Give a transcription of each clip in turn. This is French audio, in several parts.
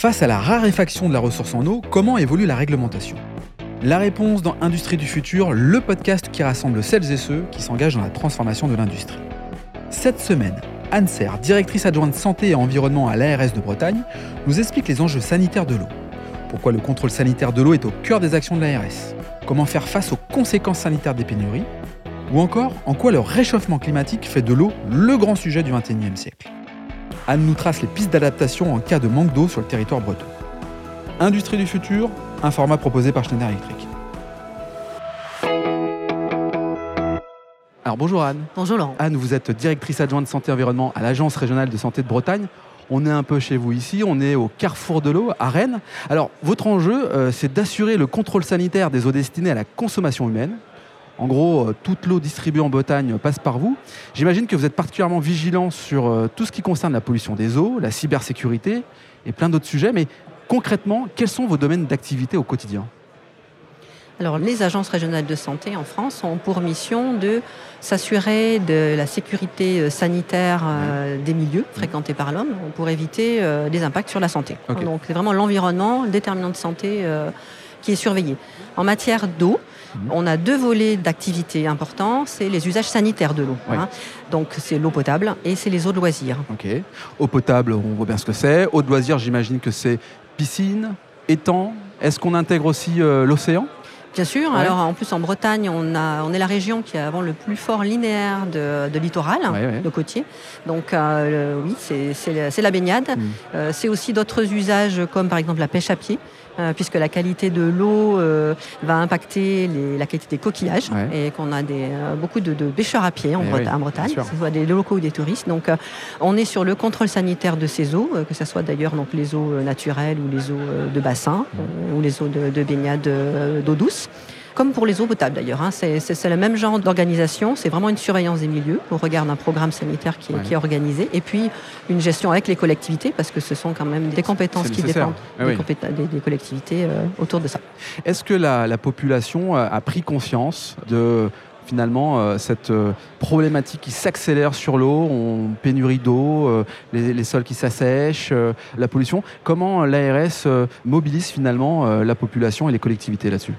Face à la raréfaction de la ressource en eau, comment évolue la réglementation? La réponse dans Industrie du futur, le podcast qui rassemble celles et ceux qui s'engagent dans la transformation de l'industrie. Cette semaine, Anne Serre, directrice adjointe santé et environnement à l'ARS de Bretagne, nous explique les enjeux sanitaires de l'eau. Pourquoi le contrôle sanitaire de l'eau est au cœur des actions de l'ARS Comment faire face aux conséquences sanitaires des pénuries? Ou encore, en quoi le réchauffement climatique fait de l'eau le grand sujet du XXIe siècle? Anne nous trace les pistes d'adaptation en cas de manque d'eau sur le territoire breton. Industrie du futur, un format proposé par Schneider Electric. Alors bonjour Anne. Bonjour Laurent. Anne, vous êtes directrice adjointe santé environnement à l'Agence régionale de santé de Bretagne. On est un peu chez vous ici, on est au carrefour de l'eau à Rennes. Alors votre enjeu, euh, c'est d'assurer le contrôle sanitaire des eaux destinées à la consommation humaine, en gros, euh, toute l'eau distribuée en Bretagne passe par vous. J'imagine que vous êtes particulièrement vigilant sur euh, tout ce qui concerne la pollution des eaux, la cybersécurité et plein d'autres sujets. Mais concrètement, quels sont vos domaines d'activité au quotidien? Alors, les agences régionales de santé en France ont pour mission de s'assurer de la sécurité euh, sanitaire des milieux fréquentés par l'homme pour éviter des impacts sur la santé. Donc, c'est vraiment l'environnement, le déterminant de santé qui est surveillé. En matière d'eau, Mhm. On a deux volets d'activité importants, c'est les usages sanitaires de l'eau. Hein. Donc c'est l'eau potable et c'est les eaux de loisirs. Ok. Eau potable, on voit bien ce que c'est. Eau de loisirs, j'imagine que c'est piscine, étang. Est-ce qu'on intègre aussi euh, l'océan? Bien sûr. Alors en plus en Bretagne, on, a, on est la région qui a avant le plus fort linéaire de, littoral, de côtier. Donc euh, oui, c'est la baignade. Mhm. Euh, c'est aussi d'autres usages comme par exemple la pêche à pied. Euh, puisque la qualité de l'eau euh, va impacter la qualité des coquillages et qu'on a des, euh, beaucoup de, pêcheurs à pied en, eh Bretagne, que ce soit des locaux ou des touristes. Donc on est sur le contrôle sanitaire de ces eaux, que ce soit d'ailleurs donc les eaux naturelles ou les eaux de bassin ou les eaux de, de baignade d'eau douce comme pour les eaux potables d'ailleurs. Hein. C'est le même genre d'organisation, c'est vraiment une surveillance des milieux au regard d'un programme sanitaire qui, est organisé, et puis une gestion avec les collectivités, parce que ce sont quand même des compétences qui dépendent ah des, collectivités euh, autour de ça. Est-ce que la, population a pris conscience de finalement euh, cette euh, problématique qui s'accélère sur l'eau, on pénurie d'eau, les, les, sols qui s'assèchent, la pollution? Comment l'ARS mobilise finalement la population et les collectivités là-dessus?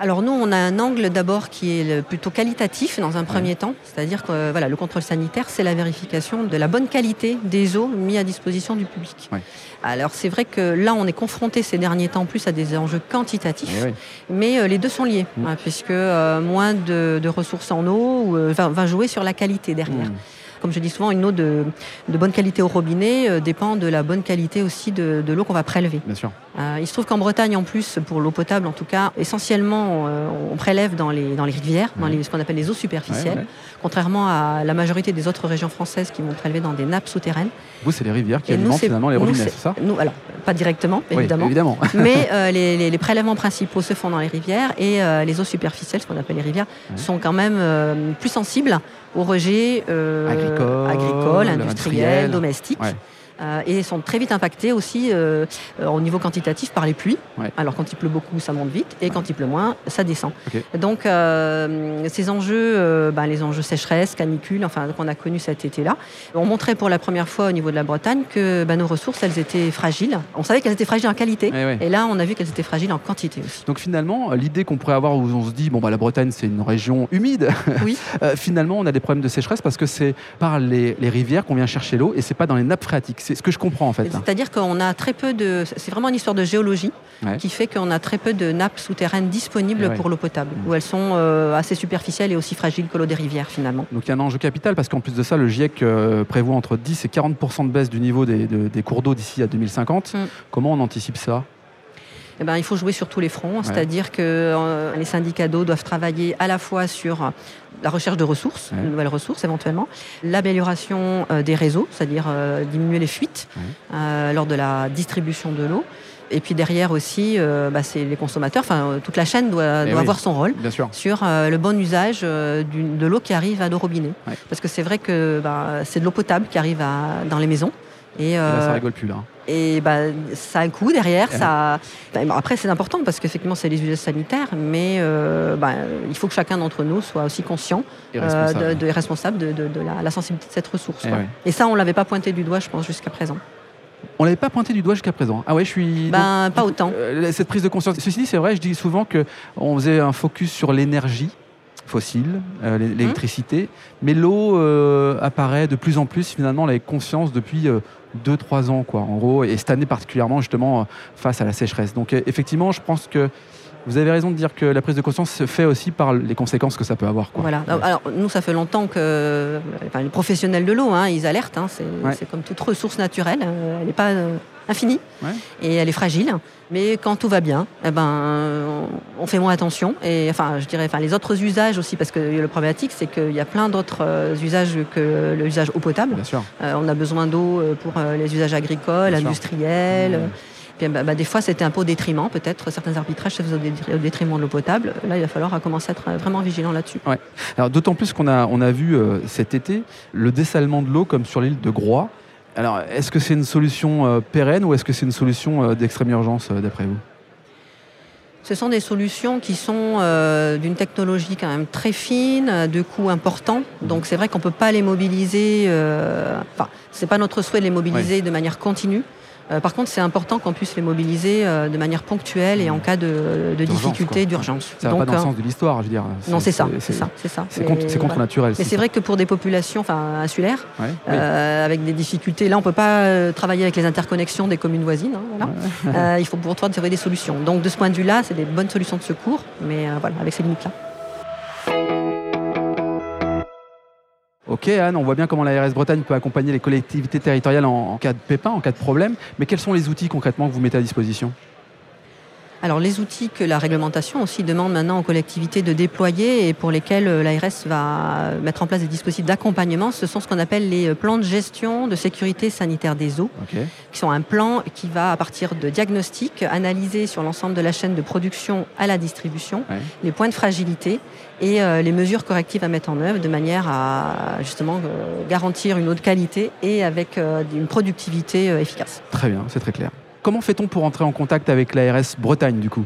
Alors nous, on a un angle d'abord qui est plutôt qualitatif dans un premier temps, c'est-à-dire que voilà, le contrôle sanitaire, c'est la vérification de la bonne qualité des eaux mises à disposition du public. Alors c'est vrai que là, on est confronté ces derniers temps plus à des enjeux quantitatifs, eh mais euh, les deux sont liés, mm. hein, puisque euh, moins de, ressources en eau euh, va, jouer sur la qualité derrière. Mm. Comme je dis souvent, une eau de, bonne qualité au robinet euh, dépend de la bonne qualité aussi de, l'eau qu'on va prélever. Bien sûr. Euh, il se trouve qu'en Bretagne, en plus, pour l'eau potable, en tout cas, essentiellement, euh, on prélève dans les, dans les rivières, dans les, ce qu'on appelle les eaux superficielles, contrairement à la majorité des autres régions françaises qui vont prélever dans des nappes souterraines. Vous, c'est les rivières qui alimentent finalement les robinets, c'est ça? nous, Alors, pas directement, évidemment. évidemment. mais les, les, prélèvements principaux se font dans les rivières et les eaux superficielles, ce qu'on appelle les rivières, sont quand même plus sensibles au rejet euh, agricole, industriel, domestique. Et sont très vite impactés aussi euh, euh, au niveau quantitatif par les pluies. Alors quand il pleut beaucoup, ça monte vite, et quand il pleut moins, ça descend. Donc ces enjeux, bah, les enjeux sécheresse, canicule, enfin qu'on a connus cet été-là, ont montré pour la première fois au niveau de la Bretagne que bah, nos ressources, elles étaient fragiles. On savait qu'elles étaient fragiles en qualité, eh et là on a vu qu'elles étaient fragiles en quantité aussi. Donc finalement, l'idée qu'on pourrait avoir où on se dit bon bah la Bretagne c'est une région humide, oui. finalement on a des problèmes de sécheresse parce que c'est par les, les rivières qu'on vient chercher l'eau et c'est pas dans les nappes phréatiques. C'est ce que je comprends en fait. C'est-à-dire qu'on a très peu de. C'est vraiment une histoire de géologie qui fait qu'on a très peu de nappes souterraines disponibles pour l'eau potable, mm. où elles sont euh, assez superficielles et aussi fragiles que l'eau des rivières finalement. Donc il y a un enjeu capital parce qu'en plus de ça, le GIEC euh, prévoit entre 10 et 40% de baisse du niveau des, des cours d'eau d'ici à 2050. Mm. Comment on anticipe ça? Eh ben, il faut jouer sur tous les fronts, c'est-à-dire que euh, les syndicats d'eau doivent travailler à la fois sur la recherche de ressources, de nouvelles ressources éventuellement, l'amélioration euh, des réseaux, c'est-à-dire euh, diminuer les fuites lors de la distribution de l'eau. Et puis derrière aussi, bah, c'est les consommateurs. Enfin, toute la chaîne doit, eh avoir son rôle sur le bon usage de l'eau qui arrive à nos robinets. Parce que c'est vrai que bah, c'est de l'eau potable qui arrive dans les maisons. Et, là, ça rigole plus là. Et bah, ça a un coût derrière. Ça... Bah, après, c'est important parce qu'effectivement, c'est les usages sanitaires, mais euh, bah, il faut que chacun d'entre nous soit aussi conscient et responsable, euh, de, de, de, de, la, sensibilité de cette ressource. Et, et ça, on ne l'avait pas pointé du doigt, je pense, jusqu'à présent. On l'avait pas pointé du doigt jusqu'à présent. Ah ouais, je suis. Ben, pas autant. cette prise de conscience. Ceci dit, c'est vrai, je dis souvent qu'on faisait un focus sur l'énergie fossile, euh, l'électricité, mmh. mais l'eau euh, apparaît de plus en plus, finalement, avait conscience depuis 2-3 euh, ans, quoi, en gros, et cette année particulièrement, justement, face à la sécheresse. Donc, effectivement, je pense que vous avez raison de dire que la prise de conscience se fait aussi par les conséquences que ça peut avoir. Quoi. Voilà. Alors, nous, ça fait longtemps que les professionnels de l'eau, hein, ils alertent. Hein, c'est comme toute ressource naturelle. Elle n'est pas infinie et elle est fragile. Mais quand tout va bien, eh ben, on fait moins attention. Et enfin, je dirais, enfin, les autres usages aussi, parce que le problématique, c'est qu'il y a plein d'autres euh, usages que l'usage eau potable. Bien sûr. Euh, on a besoin d'eau euh, pour les usages agricoles, industriels. Mmh. Puis, bah, bah, des fois, c'était un peu au détriment, peut-être. Certains arbitrages se faisaient au détriment de l'eau potable. Là, il va falloir commencer à être vraiment vigilant là-dessus. Ouais. Alors, d'autant plus qu'on a, on a vu cet été le dessalement de l'eau, comme sur l'île de Groix. Alors, est-ce que c'est une solution euh, pérenne ou est-ce que c'est une solution euh, d'extrême urgence, euh, d'après vous? Ce sont des solutions qui sont d'une technologie quand même très fine, de coûts importants. Donc c'est vrai qu'on ne peut pas les mobiliser. enfin, ce n'est pas notre souhait de les mobiliser de manière continue. Euh, par contre, c'est important qu'on puisse les mobiliser euh, de manière ponctuelle et en cas de, difficulté, d'urgence. Ça va pas dans le euh, sens de l'histoire, je veux dire. Non, c'est ça, c'est ça, c'est ça. C'est contre, naturel. Mais c'est vrai que pour des populations, enfin insulaires, avec des difficultés, là, on peut pas travailler avec les interconnexions des communes voisines. Hein, il faut pour toi trouver des solutions. Donc, de ce point de vue-là, c'est des bonnes solutions de secours, mais voilà, avec ces limites-là. Ok Anne, on voit bien comment l'ARS Bretagne peut accompagner les collectivités territoriales en, cas de pépin, en cas de problème, mais quels sont les outils concrètement que vous mettez à disposition? Alors les outils que la réglementation aussi demande maintenant aux collectivités de déployer et pour lesquels euh, l'ARS va mettre en place des dispositifs d'accompagnement, ce sont ce qu'on appelle les euh, plans de gestion de sécurité sanitaire des eaux, qui sont un plan qui va à partir de diagnostics analyser sur l'ensemble de la chaîne de production à la distribution les points de fragilité et euh, les mesures correctives à mettre en œuvre de manière à justement garantir une eau de qualité et avec une productivité efficace. Très bien, c'est très clair. Comment fait-on pour entrer en contact avec l'ARS Bretagne du coup?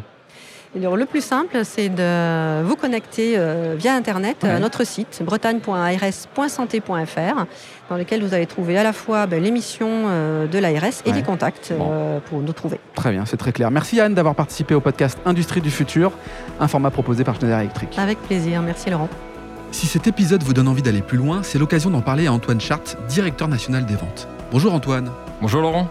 Le plus simple, c'est de vous connecter euh, via Internet à notre site bretagne.ars.santé.fr dans lequel vous allez trouver à la fois ben, l'émission euh, de l'ARS et des contacts euh, pour nous trouver. Très bien, c'est très clair. Merci Anne d'avoir participé au podcast Industrie du futur, un format proposé par Schneider Electric. Avec plaisir, merci Laurent. Si cet épisode vous donne envie d'aller plus loin, c'est l'occasion d'en parler à Antoine Chart, directeur national des ventes. Bonjour Antoine. Bonjour Laurent.